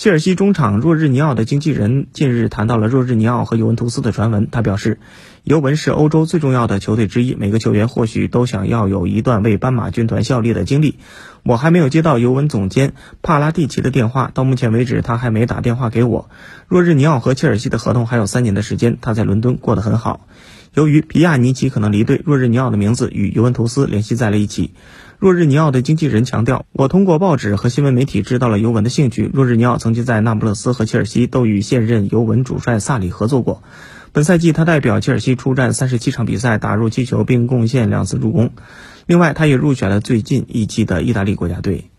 切尔西中场若日尼奥的经纪人近日谈到了若日尼奥和尤文图斯的传闻。他表示，尤文是欧洲最重要的球队之一，每个球员或许都想要有一段为斑马军团效力的经历。我还没有接到尤文总监帕拉蒂奇的电话，到目前为止他还没打电话给我。若日尼奥和切尔西的合同还有三年的时间，他在伦敦过得很好。由于皮亚尼奇可能离队，若日尼奥的名字与尤文图斯联系在了一起。若日尼奥的经纪人强调：“我通过报纸和新闻媒体知道了尤文的兴趣。若日尼奥曾经在那不勒斯和切尔西都与现任尤文主帅萨里合作过。本赛季他代表切尔西出战三十七场比赛，打入七球并贡献两次助攻。另外，他也入选了最近一季的意大利国家队。”